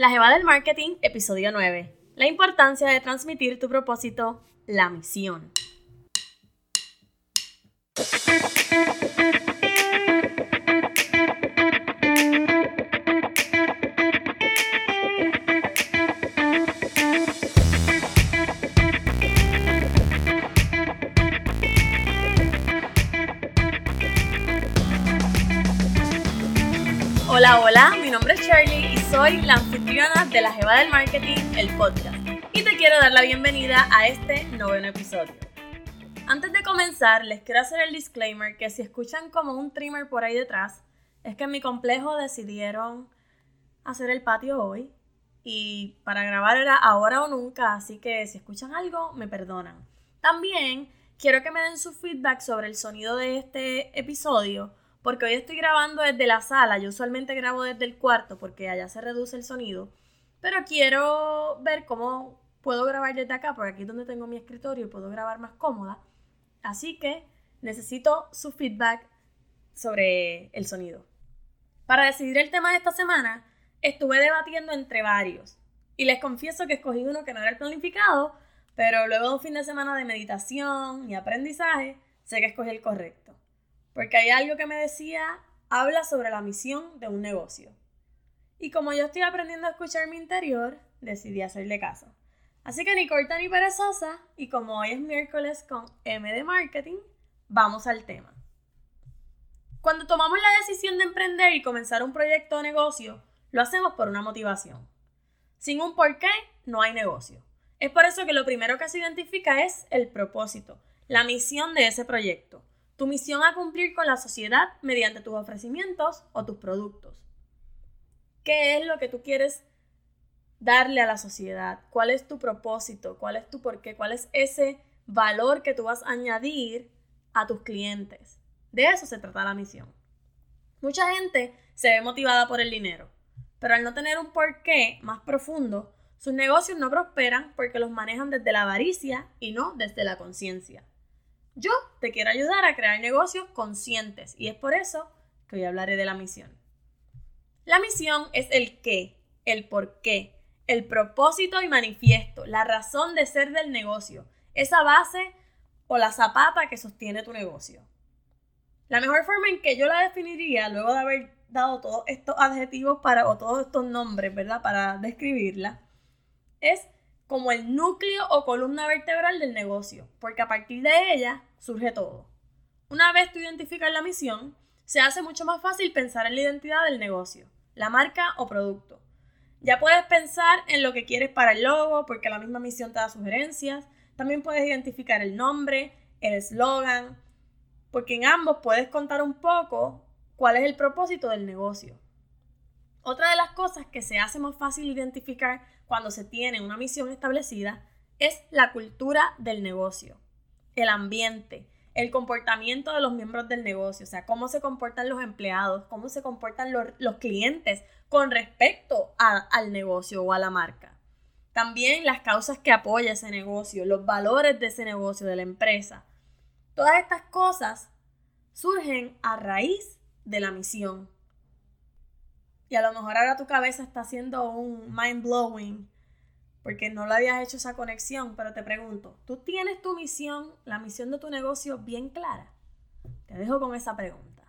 La Jeva del Marketing, episodio 9. La importancia de transmitir tu propósito, la misión. La anfitriona de La Jeva del Marketing, el podcast. Y te quiero dar la bienvenida a este noveno episodio. Antes de comenzar, les quiero hacer el disclaimer que si escuchan como un trimmer por ahí detrás, es que en mi complejo decidieron hacer el patio hoy y para grabar era ahora o nunca, así que si escuchan algo, me perdonan. También quiero que me den su feedback sobre el sonido de este episodio porque hoy estoy grabando desde la sala, yo usualmente grabo desde el cuarto porque allá se reduce el sonido, pero quiero ver cómo puedo grabar desde acá, porque aquí es donde tengo mi escritorio y puedo grabar más cómoda. Así que necesito su feedback sobre el sonido. Para decidir el tema de esta semana, estuve debatiendo entre varios. Y les confieso que escogí uno que no era el planificado, pero luego de un fin de semana de meditación y aprendizaje, sé que escogí el correcto. Porque hay algo que me decía, habla sobre la misión de un negocio. Y como yo estoy aprendiendo a escuchar mi interior, decidí hacerle caso. Así que ni corta ni perezosa, y como hoy es miércoles con M de Marketing, vamos al tema. Cuando tomamos la decisión de emprender y comenzar un proyecto o negocio, lo hacemos por una motivación. Sin un porqué, no hay negocio. Es por eso que lo primero que se identifica es el propósito, la misión de ese proyecto tu misión a cumplir con la sociedad mediante tus ofrecimientos o tus productos. ¿Qué es lo que tú quieres darle a la sociedad? ¿Cuál es tu propósito? ¿Cuál es tu porqué? ¿Cuál es ese valor que tú vas a añadir a tus clientes? De eso se trata la misión. Mucha gente se ve motivada por el dinero, pero al no tener un porqué más profundo, sus negocios no prosperan porque los manejan desde la avaricia y no desde la conciencia. Yo te quiero ayudar a crear negocios conscientes y es por eso que hoy hablaré de la misión. La misión es el qué, el por qué, el propósito y manifiesto, la razón de ser del negocio, esa base o la zapata que sostiene tu negocio. La mejor forma en que yo la definiría, luego de haber dado todos estos adjetivos para, o todos estos nombres, ¿verdad? Para describirla, es como el núcleo o columna vertebral del negocio, porque a partir de ella surge todo. Una vez tú identificas la misión, se hace mucho más fácil pensar en la identidad del negocio, la marca o producto. Ya puedes pensar en lo que quieres para el logo, porque la misma misión te da sugerencias. También puedes identificar el nombre, el eslogan, porque en ambos puedes contar un poco cuál es el propósito del negocio. Otra de las cosas que se hace más fácil identificar cuando se tiene una misión establecida es la cultura del negocio, el ambiente, el comportamiento de los miembros del negocio, o sea, cómo se comportan los empleados, cómo se comportan los, clientes con respecto al negocio o a la marca. También las causas que apoya ese negocio, los valores de ese negocio, de la empresa. Todas estas cosas surgen a raíz de la misión y a lo mejor ahora tu cabeza está haciendo un mind blowing porque no lo habías hecho esa conexión, pero te pregunto, ¿tú tienes tu misión, la misión de tu negocio bien clara? Te dejo con esa pregunta.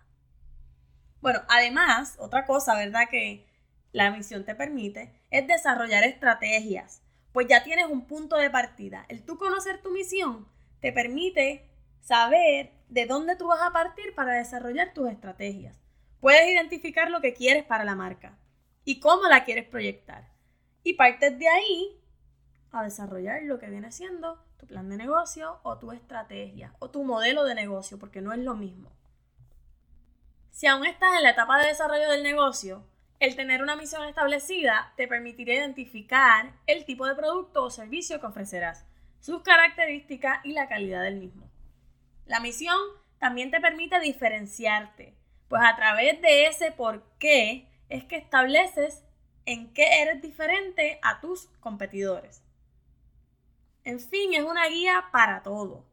Bueno, además, otra cosa, ¿verdad? Que la misión te permite es desarrollar estrategias, pues ya tienes un punto de partida. El tú conocer tu misión te permite saber de dónde tú vas a partir para desarrollar tus estrategias. Puedes identificar lo que quieres para la marca y cómo la quieres proyectar. Y partes de ahí a desarrollar lo que viene siendo tu plan de negocio o tu estrategia o tu modelo de negocio, porque no es lo mismo. Si aún estás en la etapa de desarrollo del negocio, el tener una misión establecida te permitirá identificar el tipo de producto o servicio que ofrecerás, sus características y la calidad del mismo. La misión también te permite diferenciarte, pues a través de ese por qué es que estableces en qué eres diferente a tus competidores. En fin, es una guía para todo.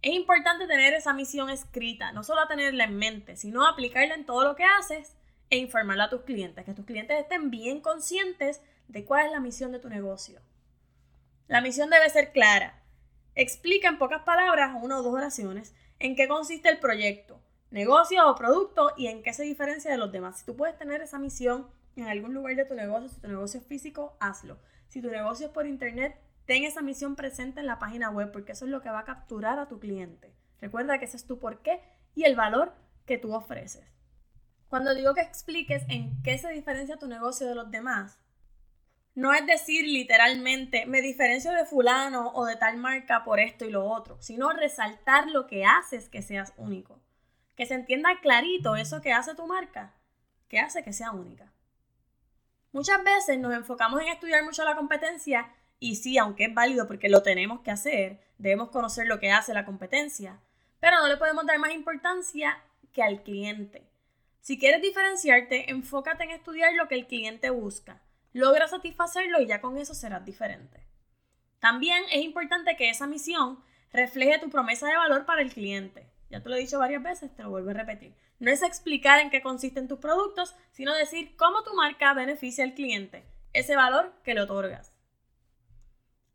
Es importante tener esa misión escrita, no solo tenerla en mente, sino aplicarla en todo lo que haces e informarla a tus clientes, que tus clientes estén bien conscientes de cuál es la misión de tu negocio. La misión debe ser clara. Explica en pocas palabras, una o dos oraciones, en qué consiste el proyecto, negocio o producto y en qué se diferencia de los demás. Si tú puedes tener esa misión en algún lugar de tu negocio, si tu negocio es físico, hazlo. Si tu negocio es por internet, ten esa misión presente en la página web porque eso es lo que va a capturar a tu cliente. Recuerda que ese es tu porqué y el valor que tú ofreces. Cuando digo que expliques en qué se diferencia tu negocio de los demás, no es decir literalmente me diferencio de fulano o de tal marca por esto y lo otro, sino resaltar lo que haces que seas único. Que se entienda clarito eso que hace tu marca, que hace que sea única. Muchas veces nos enfocamos en estudiar mucho la competencia y sí, aunque es válido porque lo tenemos que hacer, debemos conocer lo que hace la competencia, pero no le podemos dar más importancia que al cliente. Si quieres diferenciarte, enfócate en estudiar lo que el cliente busca. Logra satisfacerlo y ya con eso serás diferente. También es importante que esa misión refleje tu promesa de valor para el cliente. Ya te lo he dicho varias veces, te lo vuelvo a repetir. No es explicar en qué consisten tus productos, sino decir cómo tu marca beneficia al cliente, ese valor que le otorgas.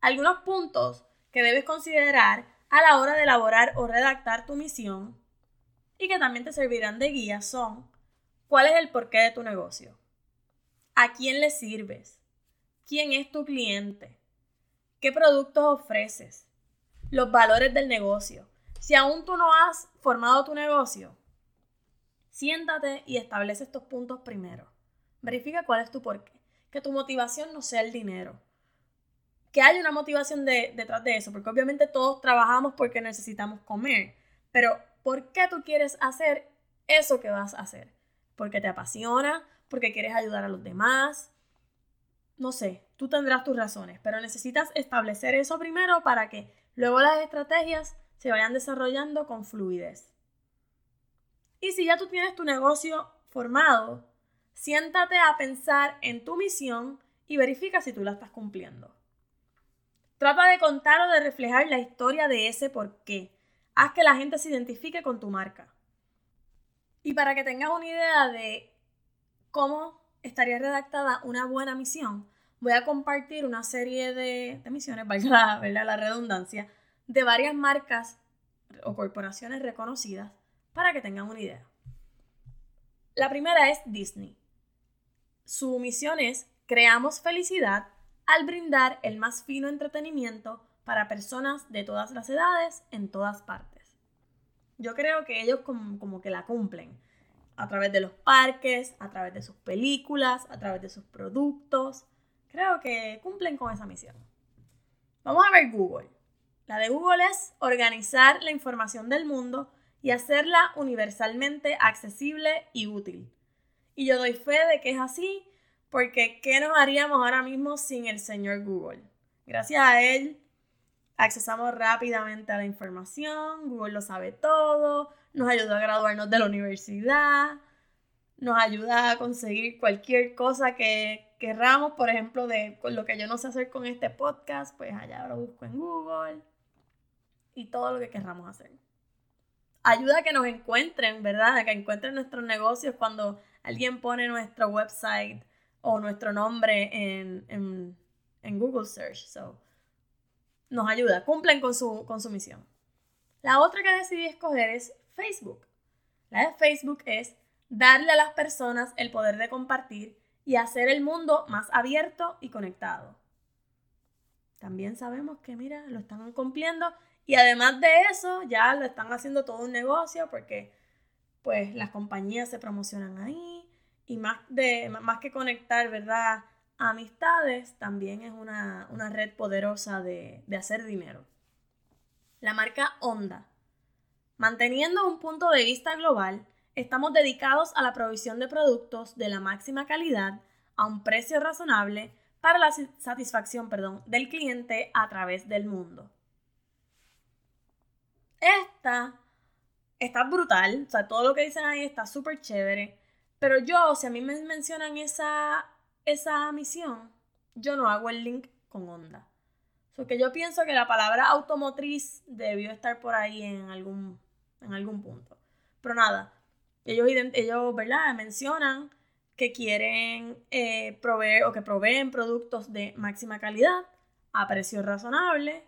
Algunos puntos que debes considerar a la hora de elaborar o redactar tu misión y que también te servirán de guía son cuál es el porqué de tu negocio, a quién le sirves, quién es tu cliente, qué productos ofreces, los valores del negocio. Si aún tú no has formado tu negocio, siéntate y establece estos puntos primero. Verifica cuál es tu porqué. Que tu motivación no sea el dinero que hay una motivación detrás de eso, porque obviamente todos trabajamos porque necesitamos comer, pero ¿por qué tú quieres hacer eso que vas a hacer? Porque te apasiona, porque quieres ayudar a los demás, no sé, tú tendrás tus razones, pero necesitas establecer eso primero para que luego las estrategias se vayan desarrollando con fluidez. Y si ya tú tienes tu negocio formado, siéntate a pensar en tu misión y verifica si tú la estás cumpliendo. Trata de contar o de reflejar la historia de ese por qué. Haz que la gente se identifique con tu marca. Y para que tengas una idea de cómo estaría redactada una buena misión, voy a compartir una serie de, misiones, valga la, la redundancia, de varias marcas o corporaciones reconocidas para que tengan una idea. La primera es Disney. Su misión es creamos felicidad al brindar el más fino entretenimiento para personas de todas las edades en todas partes. Yo creo que ellos como, que la cumplen a través de los parques, a través de sus películas, a través de sus productos. Creo que cumplen con esa misión. Vamos a ver Google. La de Google es organizar la información del mundo y hacerla universalmente accesible y útil. Y yo doy fe de que es así porque, ¿qué nos haríamos ahora mismo sin el señor Google? Gracias a él, accesamos rápidamente a la información, Google lo sabe todo, nos ayuda a graduarnos de la universidad, nos ayuda a conseguir cualquier cosa que querramos, por ejemplo, de lo que yo no sé hacer con este podcast, pues allá lo busco en Google y todo lo que querramos hacer. Ayuda a que nos encuentren, ¿verdad? A que encuentren nuestros negocios cuando alguien pone nuestro website o nuestro nombre en, Google Search. So, nos ayuda, cumplen con su, con su misión. La otra que decidí escoger es Facebook. La de Facebook es darle a las personas el poder de compartir y hacer el mundo más abierto y conectado. También sabemos que, mira, lo están cumpliendo y además de eso, ya lo están haciendo todo un negocio porque, pues, las compañías se promocionan ahí, y más, de, más que conectar, ¿verdad? Amistades, también es una, red poderosa de, de hacer dinero. La marca Honda. Manteniendo un punto de vista global, estamos dedicados a la provisión de productos de la máxima calidad a un precio razonable para la satisfacción perdón, del cliente a través del mundo. Esta está brutal, o sea, todo lo que dicen ahí está súper chévere. Pero yo, si a mí me mencionan esa, esa misión, yo no hago el link con Honda. Porque yo pienso que la palabra automotriz debió estar por ahí en algún, en algún punto. Pero nada, ellos, ellos ¿verdad? mencionan que quieren eh, proveer o que proveen productos de máxima calidad a precio razonable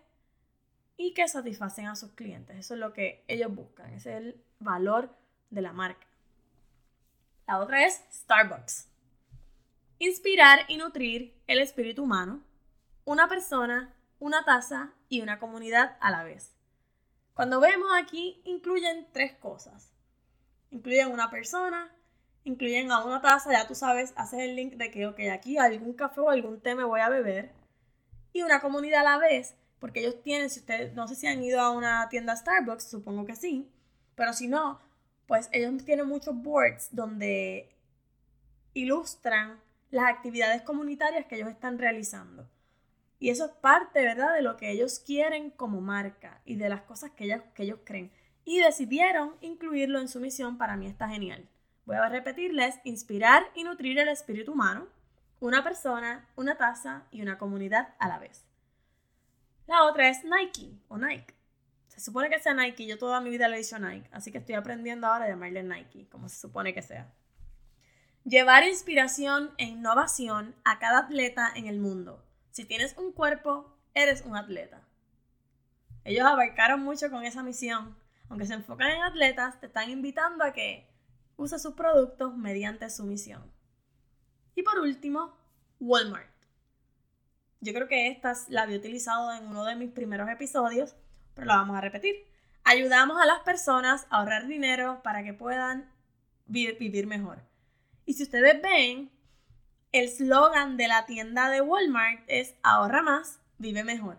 y que satisfacen a sus clientes. Eso es lo que ellos buscan, ese es el valor de la marca. La otra es Starbucks. Inspirar y nutrir el espíritu humano, una persona, una taza y una comunidad a la vez. Cuando vemos aquí, incluyen tres cosas. Incluyen una persona, incluyen a una taza, ya tú sabes, haces el link de que, ok, aquí algún café o algún té me voy a beber. Y una comunidad a la vez, porque ellos tienen, si ustedes, no sé si han ido a una tienda Starbucks, supongo que sí, pero si no, pues ellos tienen muchos boards donde ilustran las actividades comunitarias que ellos están realizando. Y eso es parte, ¿verdad?, de lo que ellos quieren como marca y de las cosas que ellos, que ellos creen. Y decidieron incluirlo en su misión, para mí está genial. Voy a repetirles, inspirar y nutrir el espíritu humano, una persona, una taza y una comunidad a la vez. La otra es Nike o Nike. Se supone que sea Nike, yo toda mi vida le he dicho Nike, así que estoy aprendiendo ahora a llamarle Nike, como se supone que sea. Llevar inspiración e innovación a cada atleta en el mundo. Si tienes un cuerpo, eres un atleta. Ellos abarcaron mucho con esa misión. Aunque se enfocan en atletas, te están invitando a que uses sus productos mediante su misión. Y por último, Walmart. Yo creo que esta la había utilizado en uno de mis primeros episodios pero lo vamos a repetir. Ayudamos a las personas a ahorrar dinero para que puedan vivir mejor. Y si ustedes ven, el slogan de la tienda de Walmart es ahorra más, vive mejor.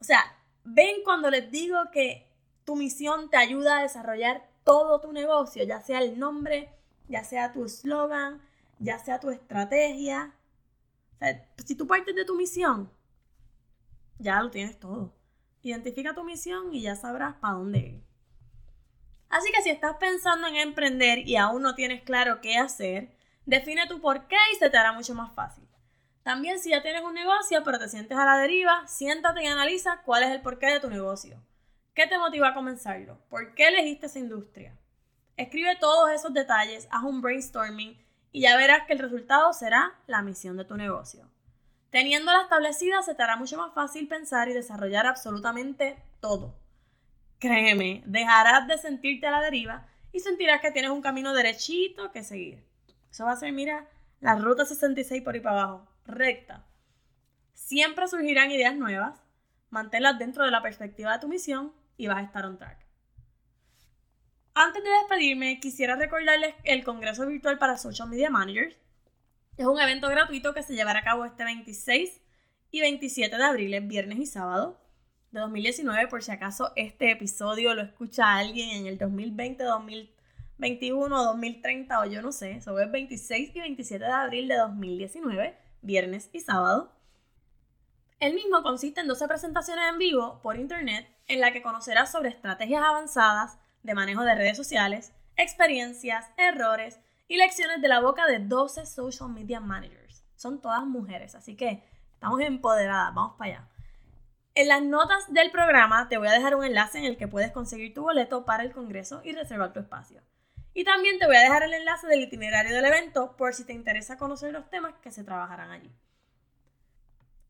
O sea, ven cuando les digo que tu misión te ayuda a desarrollar todo tu negocio, ya sea el nombre, ya sea tu slogan, ya sea tu estrategia. Si tú partes de tu misión, ya lo tienes todo. Identifica tu misión y ya sabrás para dónde ir. Así que si estás pensando en emprender y aún no tienes claro qué hacer, define tu por qué y se te hará mucho más fácil. También si ya tienes un negocio pero te sientes a la deriva, siéntate y analiza cuál es el porqué de tu negocio. ¿Qué te motiva a comenzarlo? ¿Por qué elegiste esa industria? Escribe todos esos detalles, haz un brainstorming y ya verás que el resultado será la misión de tu negocio. Teniéndola establecida, se te hará mucho más fácil pensar y desarrollar absolutamente todo. Créeme, dejarás de sentirte a la deriva y sentirás que tienes un camino derechito que seguir. Eso va a ser, mira, la ruta 66 por ahí para abajo, recta. Siempre surgirán ideas nuevas, manténlas dentro de la perspectiva de tu misión y vas a estar on track. Antes de despedirme, quisiera recordarles el Congreso Virtual para Social Media Managers, es un evento gratuito que se llevará a cabo este 26 y 27 de abril, viernes y sábado de 2019, por si acaso este episodio lo escucha alguien en el 2020, 2021, 2030 o yo no sé. Eso es 26 y 27 de abril de 2019, viernes y sábado. El mismo consiste en 12 presentaciones en vivo por internet en la que conocerás sobre estrategias avanzadas de manejo de redes sociales, experiencias, errores, y lecciones de la boca de 12 social media managers. Son todas mujeres, así que estamos empoderadas, vamos para allá. En las notas del programa te voy a dejar un enlace en el que puedes conseguir tu boleto para el congreso y reservar tu espacio. Y también te voy a dejar el enlace del itinerario del evento por si te interesa conocer los temas que se trabajarán allí.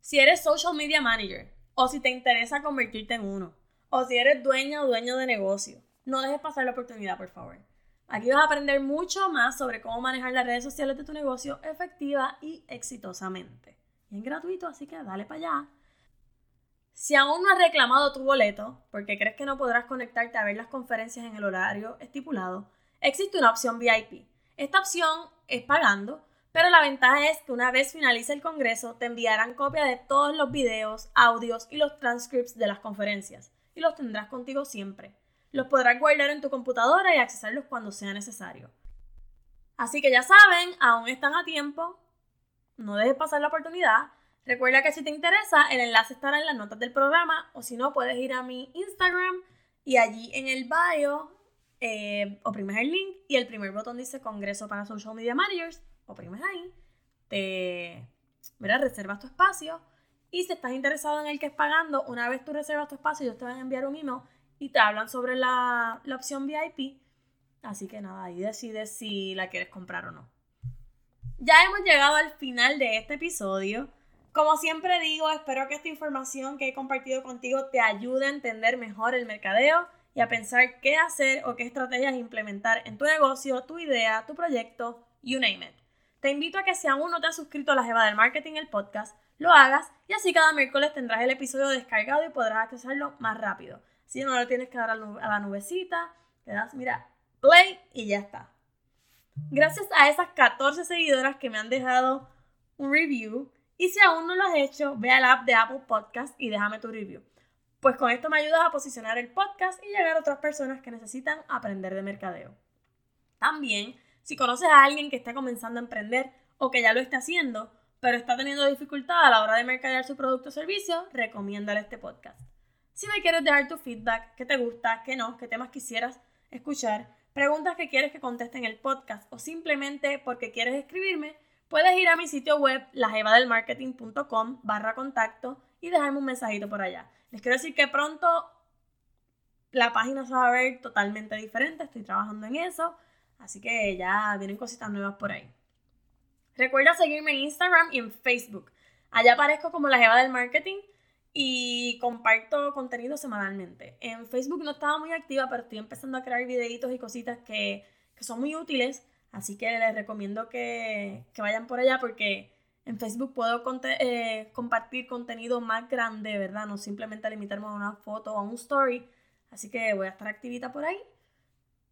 Si eres social media manager o si te interesa convertirte en uno, o si eres dueña o dueño de negocio, no dejes pasar la oportunidad, por favor. Aquí vas a aprender mucho más sobre cómo manejar las redes sociales de tu negocio efectiva y exitosamente. Y es gratuito, así que dale para allá. Si aún no has reclamado tu boleto, porque crees que no podrás conectarte a ver las conferencias en el horario estipulado, existe una opción VIP. Esta opción es pagando, pero la ventaja es que una vez finalice el congreso te enviarán copia de todos los videos, audios y los transcripts de las conferencias y los tendrás contigo siempre. Los podrás guardar en tu computadora y accesarlos cuando sea necesario. Así que ya saben, aún están a tiempo. No dejes pasar la oportunidad. Recuerda que si te interesa, el enlace estará en las notas del programa o si no, puedes ir a mi Instagram y allí en el bio eh, oprimes el link y el primer botón dice Congreso para Social Media Managers. Oprimes ahí, te reservas tu espacio y si estás interesado en el que es pagando, una vez tú reservas tu espacio, ellos te van a enviar un email y te hablan sobre la, opción VIP. Así que nada, ahí decides si la quieres comprar o no. Ya hemos llegado al final de este episodio. Como siempre digo, espero que esta información que he compartido contigo te ayude a entender mejor el mercadeo y a pensar qué hacer o qué estrategias implementar en tu negocio, tu idea, tu proyecto, you name it. Te invito a que si aún no te has suscrito a la Jeva del Marketing, el podcast, lo hagas y así cada miércoles tendrás el episodio descargado y podrás accesarlo más rápido. Si no lo tienes que dar a la nubecita, te das, mira, play y ya está. Gracias a esas 14 seguidoras que me han dejado un review. Y si aún no lo has hecho, ve al app de Apple Podcast y déjame tu review. Pues con esto me ayudas a posicionar el podcast y llegar a otras personas que necesitan aprender de mercadeo. También, si conoces a alguien que está comenzando a emprender o que ya lo está haciendo, pero está teniendo dificultad a la hora de mercadear su producto o servicio, recomiéndale este podcast. Si me quieres dejar tu feedback, qué te gusta, qué no, qué temas quisieras escuchar, preguntas que quieres que conteste en el podcast o simplemente porque quieres escribirme, puedes ir a mi sitio web lajevadelmarketing.com barra contacto y dejarme un mensajito por allá. Les quiero decir que pronto la página se va a ver totalmente diferente, estoy trabajando en eso, así que ya vienen cositas nuevas por ahí. Recuerda seguirme en Instagram y en Facebook. Allá aparezco como la Jeva del Marketing y comparto contenido semanalmente. En Facebook no estaba muy activa, pero estoy empezando a crear videitos y cositas que, son muy útiles, así que les recomiendo que, vayan por allá porque en Facebook puedo eh, compartir contenido más grande, ¿verdad? No simplemente limitarme a una foto o a un story. Así que voy a estar activita por ahí.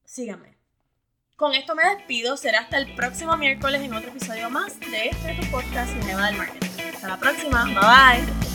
Síganme. Con esto me despido. Será hasta el próximo miércoles en otro episodio más de este tu podcast Cinema del Marketing. Hasta la próxima. Bye bye.